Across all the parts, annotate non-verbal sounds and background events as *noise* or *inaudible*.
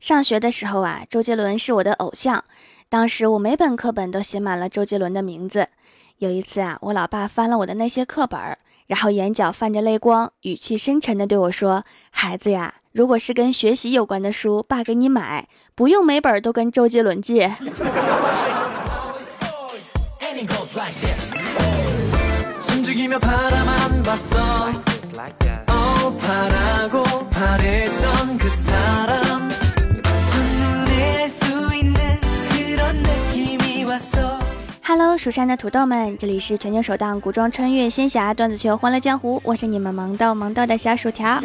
上学的时候啊，周杰伦是我的偶像，当时我每本课本都写满了周杰伦的名字。有一次啊，我老爸翻了我的那些课本，然后眼角泛着泪光，语气深沉地对我说：“孩子呀，如果是跟学习有关的书，爸给你买，不用每本都跟周杰伦借。”哈喽，蜀山的土豆们，这里是全球首档古装穿越仙侠段子秀《欢乐江湖》，我是你们萌豆萌豆的小薯条。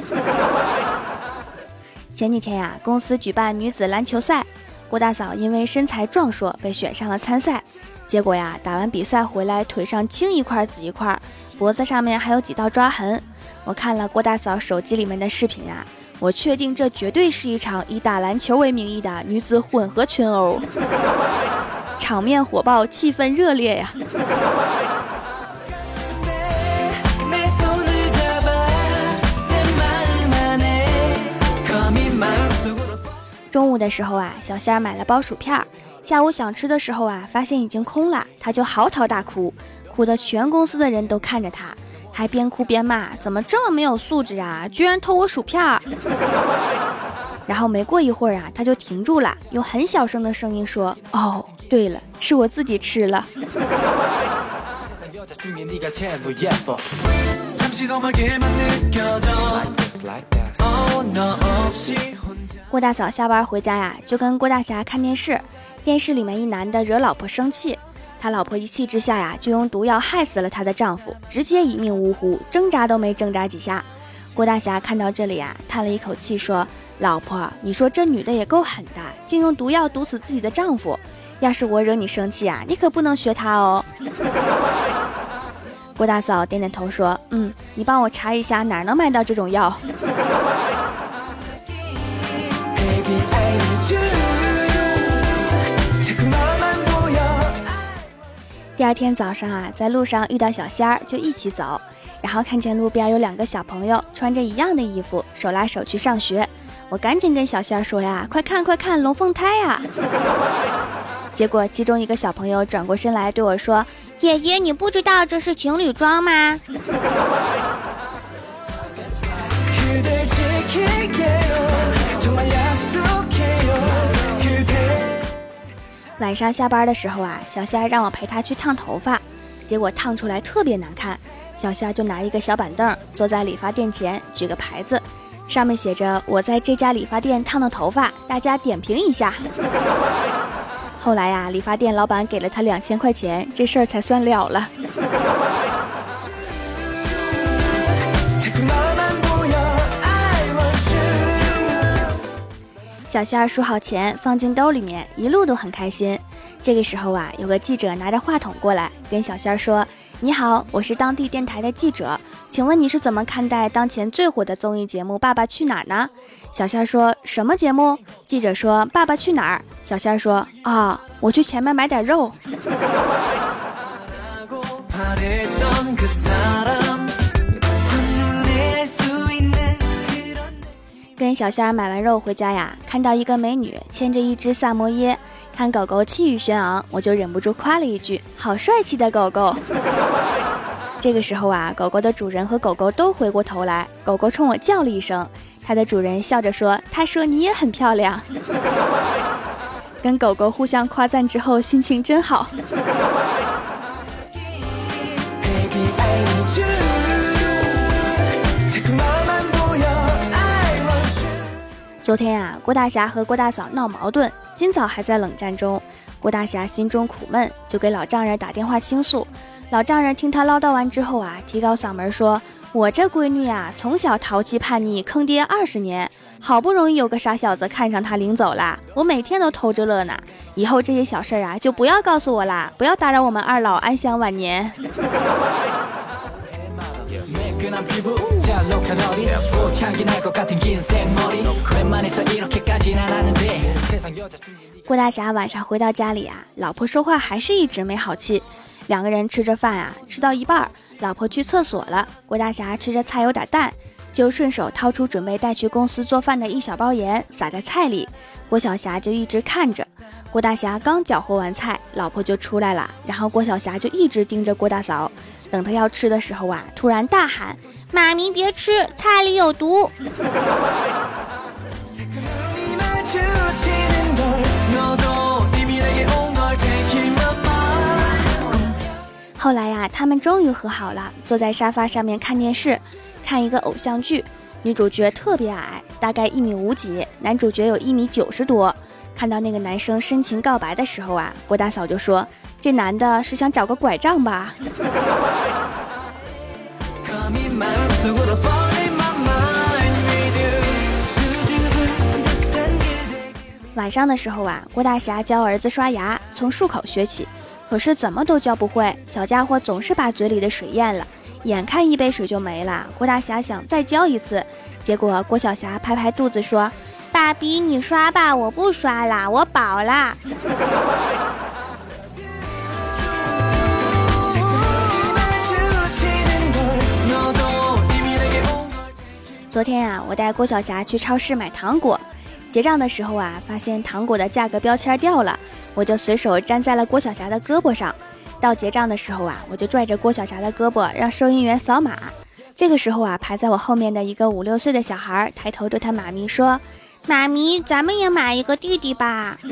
*laughs* 前几天呀，公司举办女子篮球赛，郭大嫂因为身材壮硕被选上了参赛。结果呀，打完比赛回来，腿上青一块紫一块，脖子上面还有几道抓痕。我看了郭大嫂手机里面的视频啊，我确定这绝对是一场以打篮球为名义的女子混合群殴。场面火爆，气氛热烈呀！中午的时候啊，小仙儿买了包薯片儿，下午想吃的时候啊，发现已经空了，他就嚎啕大哭，哭得全公司的人都看着他，还边哭边骂：“怎么这么没有素质啊，居然偷我薯片儿！”然后没过一会儿啊，他就停住了，用很小声的声音说：“哦，对了，是我自己吃了。”郭大嫂下班回家呀，就跟郭大侠看电视。电视里面一男的惹老婆生气，他老婆一气之下呀，就用毒药害死了他的丈夫，直接一命呜呼，挣扎都没挣扎几下。郭大侠看到这里呀，叹了一口气说。老婆，你说这女的也够狠的，竟用毒药毒死自己的丈夫。要是我惹你生气啊，你可不能学她哦。*laughs* 郭大嫂点点头说：“嗯，你帮我查一下哪能买到这种药。”第二天早上啊，在路上遇到小仙儿，就一起走，然后看见路边有两个小朋友穿着一样的衣服，手拉手去上学。我赶紧跟小仙儿说呀：“快看快看，龙凤胎呀！” *laughs* 结果其中一个小朋友转过身来对我说：“爷爷，你不知道这是情侣装吗？”晚上下班的时候啊，小仙儿让我陪她去烫头发，结果烫出来特别难看。小仙儿就拿一个小板凳坐在理发店前，举个牌子。上面写着我在这家理发店烫的头发，大家点评一下。*laughs* 后来呀，理发店老板给了他两千块钱，这事儿才算了了。*laughs* 小仙儿数好钱，放进兜里面，一路都很开心。这个时候啊，有个记者拿着话筒过来，跟小仙儿说。你好，我是当地电台的记者，请问你是怎么看待当前最火的综艺节目《爸爸去哪儿》呢？小仙儿说什么节目？记者说《爸爸去哪儿》。小仙儿说啊，我去前面买点肉。*laughs* 跟小仙儿买完肉回家呀，看到一个美女牵着一只萨摩耶。看狗狗气宇轩昂，我就忍不住夸了一句：“好帅气的狗狗！” *laughs* 这个时候啊，狗狗的主人和狗狗都回过头来，狗狗冲我叫了一声，它的主人笑着说：“他说你也很漂亮。*laughs* ”跟狗狗互相夸赞之后，心情真好。昨天啊，郭大侠和郭大嫂闹矛盾。今早还在冷战中，郭大侠心中苦闷，就给老丈人打电话倾诉。老丈人听他唠叨完之后啊，提高嗓门说：“我这闺女呀，从小淘气叛逆，坑爹二十年，好不容易有个傻小子看上她领走了，我每天都偷着乐呢。以后这些小事啊，就不要告诉我啦，不要打扰我们二老安享晚年。” *laughs* 郭大侠晚上回到家里啊，老婆说话还是一直没好气。两个人吃着饭啊，吃到一半，老婆去厕所了。郭大侠吃着菜有点淡，就顺手掏出准备带去公司做饭的一小包盐，撒在菜里。郭晓霞就一直看着。郭大侠刚搅和完菜，老婆就出来了，然后郭晓霞就一直盯着郭大嫂。等他要吃的时候啊，突然大喊：“妈咪别吃，菜里有毒！”后来呀，他们终于和好了，坐在沙发上面看电视，看一个偶像剧。女主角特别矮，大概一米五几，男主角有一米九十多。看到那个男生深情告白的时候啊，郭大嫂就说：“这男的是想找个拐杖吧？”晚上的时候啊，郭大侠教儿子刷牙，从漱口学起。可是怎么都教不会，小家伙总是把嘴里的水咽了，眼看一杯水就没了。郭大侠想再教一次，结果郭小霞拍拍肚子说：“爸比，你刷吧，我不刷啦，我饱啦。”昨天啊，我带郭晓霞去超市买糖果，结账的时候啊，发现糖果的价格标签掉了。我就随手粘在了郭晓霞的胳膊上，到结账的时候啊，我就拽着郭晓霞的胳膊，让收银员扫码。这个时候啊，排在我后面的一个五六岁的小孩抬头对他妈咪说：“妈咪，咱们也买一个弟弟吧。*laughs* ”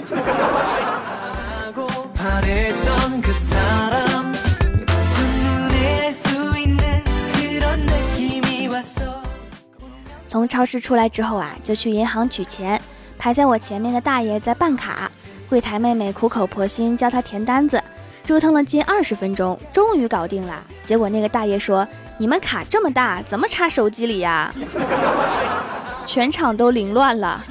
从超市出来之后啊，就去银行取钱，排在我前面的大爷在办卡。柜台妹妹苦口婆心教他填单子，折腾了近二十分钟，终于搞定了。结果那个大爷说：“你们卡这么大，怎么插手机里呀？” *laughs* 全场都凌乱了。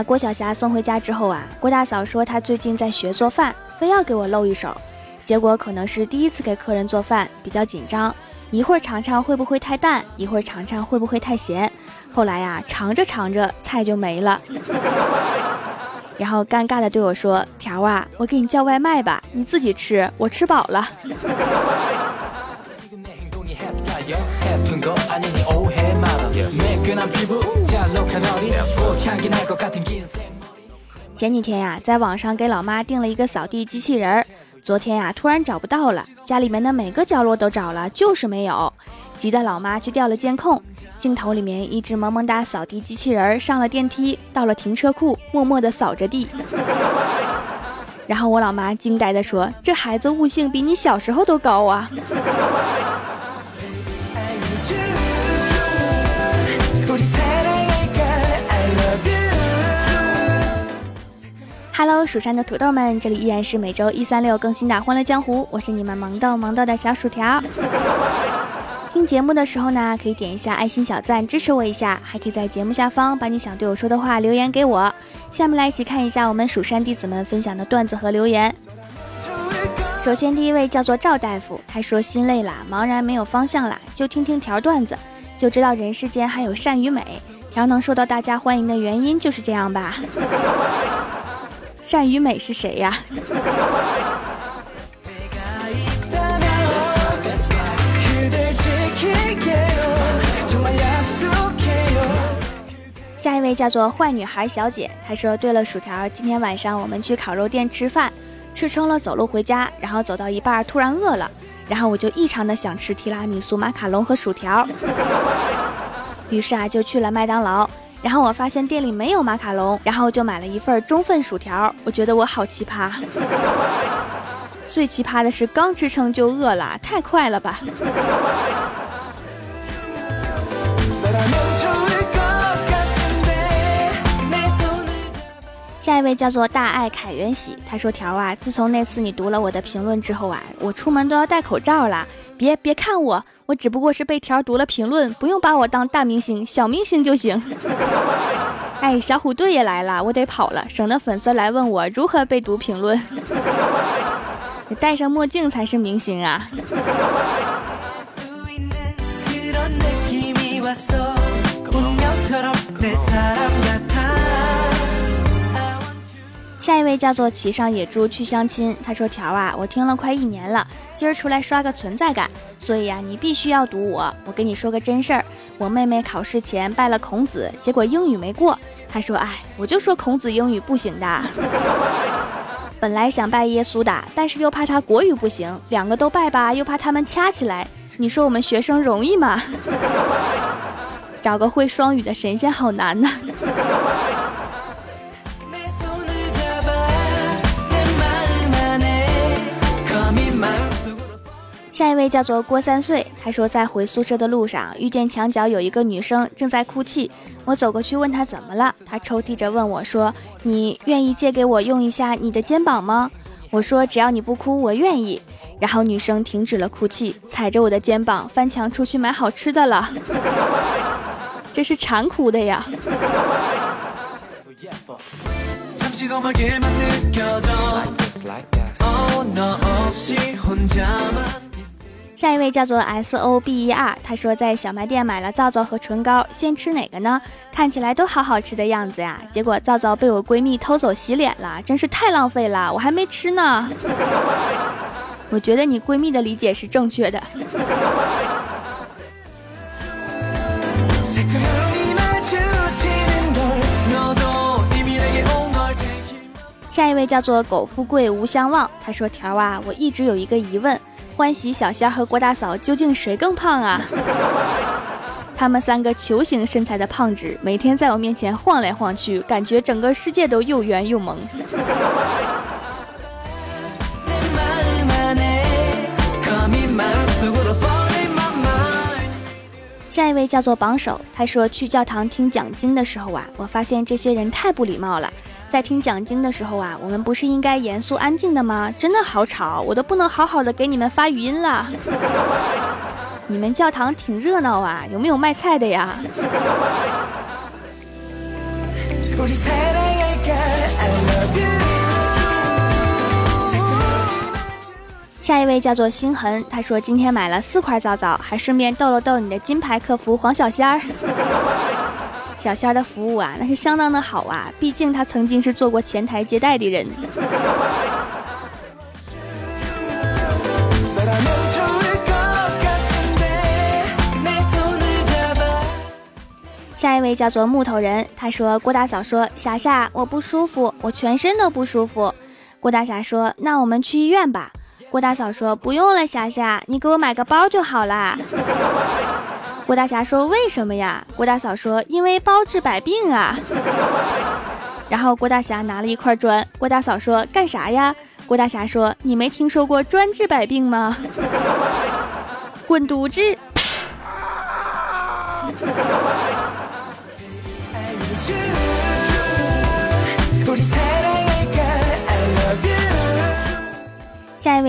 把郭晓霞送回家之后啊，郭大嫂说她最近在学做饭，非要给我露一手。结果可能是第一次给客人做饭，比较紧张，一会儿尝尝会不会太淡，一会儿尝尝会不会太咸。后来呀，尝着尝着菜就没了，然后尴尬的对我说：“条啊，我给你叫外卖吧，你自己吃，我吃饱了。”前几天呀，在网上给老妈订了一个扫地机器人儿。昨天呀，突然找不到了，家里面的每个角落都找了，就是没有。急得老妈去调了监控，镜头里面一只萌萌哒扫地机器人上了电梯，到了停车库，默默地扫着地。*laughs* 然后我老妈惊呆地说：“这孩子悟性比你小时候都高啊！” Hello，蜀山的土豆们，这里依然是每周一、三、六更新的《欢乐江湖》，我是你们萌豆萌豆的小薯条。*laughs* 听节目的时候呢，可以点一下爱心小赞支持我一下，还可以在节目下方把你想对我说的话留言给我。下面来一起看一下我们蜀山弟子们分享的段子和留言。首先，第一位叫做赵大夫，他说心累了，茫然没有方向了，就听听条段子，就知道人世间还有善与美。条能受到大家欢迎的原因就是这样吧。善与美是谁呀？下一位叫做坏女孩小姐，她说：“对了，薯条，今天晚上我们去烤肉店吃饭，吃撑了走路回家，然后走到一半突然饿了，然后我就异常的想吃提拉米苏、马卡龙和薯条，于是啊就去了麦当劳。”然后我发现店里没有马卡龙，然后就买了一份中份薯条。我觉得我好奇葩，最奇葩的是刚吃撑就饿了，太快了吧！下一位叫做大爱凯元喜，他说：“条啊，自从那次你读了我的评论之后啊，我出门都要戴口罩了。别别看我，我只不过是被条读了评论，不用把我当大明星，小明星就行。*laughs* 哎，小虎队也来了，我得跑了，省得粉丝来问我如何被读评论。你 *laughs* 戴上墨镜才是明星啊！”下一位叫做骑上野猪去相亲，他说：“条啊，我听了快一年了，今儿出来刷个存在感，所以呀，你必须要读我。我跟你说个真事儿，我妹妹考试前拜了孔子，结果英语没过。她说：哎，我就说孔子英语不行的。*laughs* 本来想拜耶稣的，但是又怕他国语不行，两个都拜吧，又怕他们掐起来。你说我们学生容易吗？*laughs* 找个会双语的神仙好难呐。”下一位叫做郭三岁，他说在回宿舍的路上遇见墙角有一个女生正在哭泣，我走过去问她怎么了，她抽泣着问我说：“你愿意借给我用一下你的肩膀吗？”我说：“只要你不哭，我愿意。”然后女生停止了哭泣，踩着我的肩膀翻墙出去买好吃的了，*laughs* 这是馋哭的呀。下一位叫做 S O B E R，他说在小卖店买了皂皂和唇膏，先吃哪个呢？看起来都好好吃的样子呀。结果皂皂被我闺蜜偷走洗脸了，真是太浪费了，我还没吃呢。*laughs* 我觉得你闺蜜的理解是正确的。*laughs* 下一位叫做苟富贵无相忘，他说条啊，我一直有一个疑问。欢喜小仙和郭大嫂究竟谁更胖啊？*laughs* 他们三个球形身材的胖子，每天在我面前晃来晃去，感觉整个世界都又圆又萌。下一位叫做榜首，他说去教堂听讲经的时候啊，我发现这些人太不礼貌了。在听讲经的时候啊，我们不是应该严肃安静的吗？真的好吵，我都不能好好的给你们发语音了。你们教堂挺热闹啊，有没有卖菜的呀？下一位叫做星痕，他说今天买了四块皂皂，还顺便逗了逗你的金牌客服黄小仙儿。小仙儿的服务啊，那是相当的好啊，毕竟他曾经是做过前台接待的人。下一位叫做木头人，他说郭大嫂说霞霞我不舒服，我全身都不舒服。郭大侠说那我们去医院吧。郭大嫂说不用了，霞霞你给我买个包就好啦。郭大侠说：“为什么呀？”郭大嫂说：“因为包治百病啊。*laughs* ”然后郭大侠拿了一块砖。郭大嫂说：“干啥呀？”郭大侠说：“你没听说过专治百病吗？” *laughs* 滚犊子！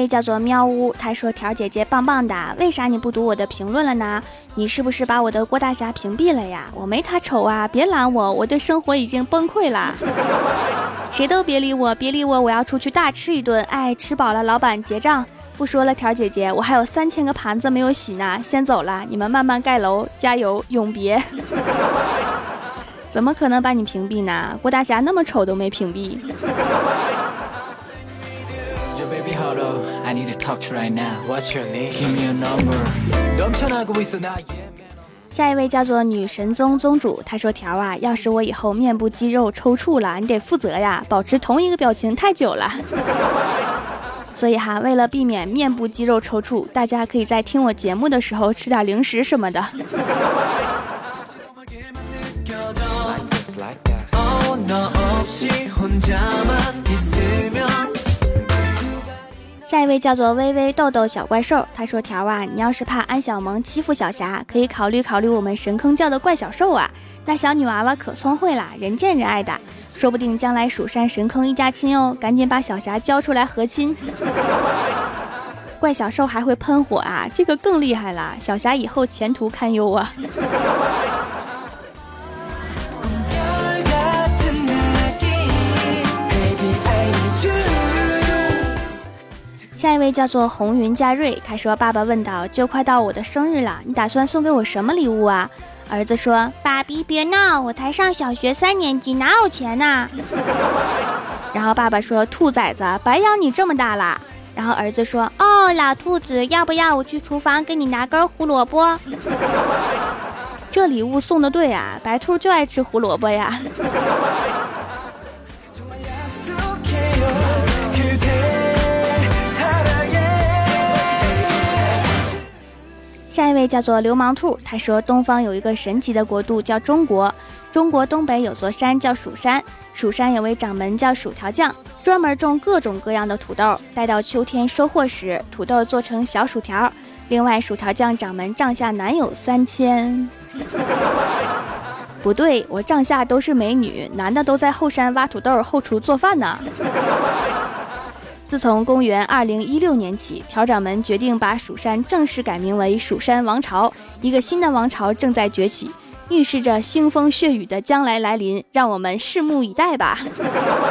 位叫做喵呜，他说：“条姐姐棒棒的，为啥你不读我的评论了呢？你是不是把我的郭大侠屏蔽了呀？我没他丑啊！别拦我，我对生活已经崩溃了。谁都别理我，别理我，我要出去大吃一顿。哎，吃饱了，老板结账。不说了，条姐姐，我还有三千个盘子没有洗呢，先走了。你们慢慢盖楼，加油，永别。怎么可能把你屏蔽呢？郭大侠那么丑都没屏蔽。”下一位叫做女神宗宗主，她说：“条啊，要是我以后面部肌肉抽搐了，你得负责呀，保持同一个表情太久了。*laughs* 所以哈，为了避免面部肌肉抽搐，大家可以在听我节目的时候吃点零食什么的。”下一位叫做微微豆豆小怪兽，他说：“条啊，你要是怕安小萌欺负小霞，可以考虑考虑我们神坑教的怪小兽啊。那小女娃娃可聪慧啦，人见人爱的，说不定将来蜀山神坑一家亲哦。赶紧把小霞交出来和亲。怪小兽还会喷火啊，这个更厉害了，小霞以后前途堪忧啊。”下一位叫做红云佳瑞，他说：“爸爸问道，就快到我的生日了，你打算送给我什么礼物啊？”儿子说：“爸比别闹，我才上小学三年级，哪有钱呐？”然后爸爸说：“兔崽子，白养你这么大了。”然后儿子说：“哦，老兔子，要不要我去厨房给你拿根胡萝卜？”这礼物送的对啊，白兔就爱吃胡萝卜呀。下一位叫做流氓兔，他说：“东方有一个神奇的国度叫中国，中国东北有座山叫蜀山，蜀山有位掌门叫薯条匠，专门种各种各样的土豆，待到秋天收获时，土豆做成小薯条。另外，薯条匠掌门帐下男友三千，*laughs* 不对，我帐下都是美女，男的都在后山挖土豆、后厨做饭呢。”自从公元二零一六年起，条掌门决定把蜀山正式改名为蜀山王朝，一个新的王朝正在崛起，预示着腥风血雨的将来来临，让我们拭目以待吧。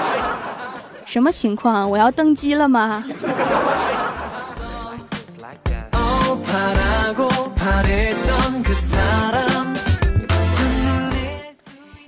*laughs* 什么情况？我要登基了吗？*laughs*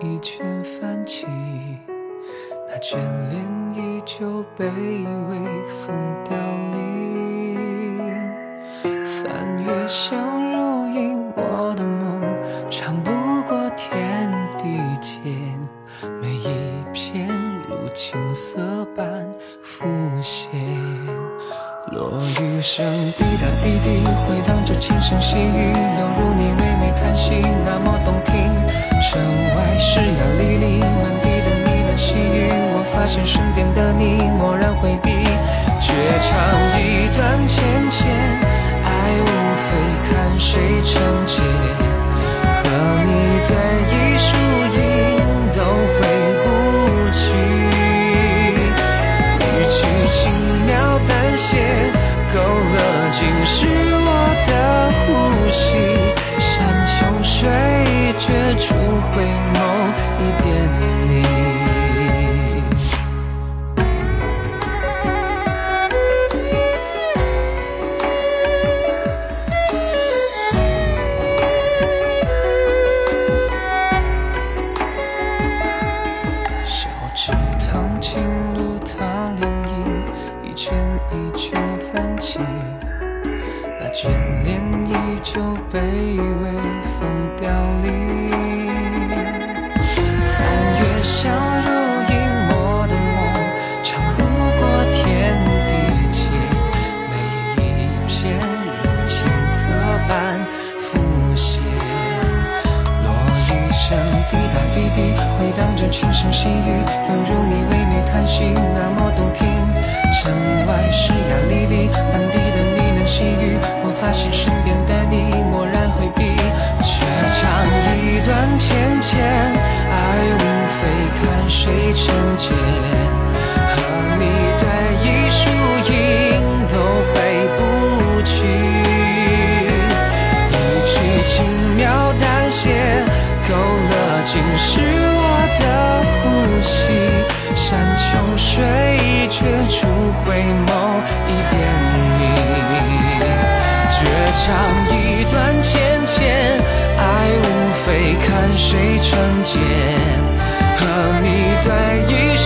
一圈翻起，那眷恋依旧被微风凋零。翻越相如影，我的梦长不过天地间，每一片如青涩般浮现。落雨声滴答滴滴，回荡着轻声细语，犹如你唯美叹息，那么动听。城外湿呀沥沥，满地的呢喃细语，我发现身边的你漠然回避。绝唱一段前情，轻边的你蓦然回避，却唱一段浅浅，爱无非看谁成茧。和你对弈输赢都回不去，一曲轻描淡写，勾勒尽是我。的呼吸，山穷水绝处回眸唱一段芊芊，爱无非看谁成茧，和你对弈。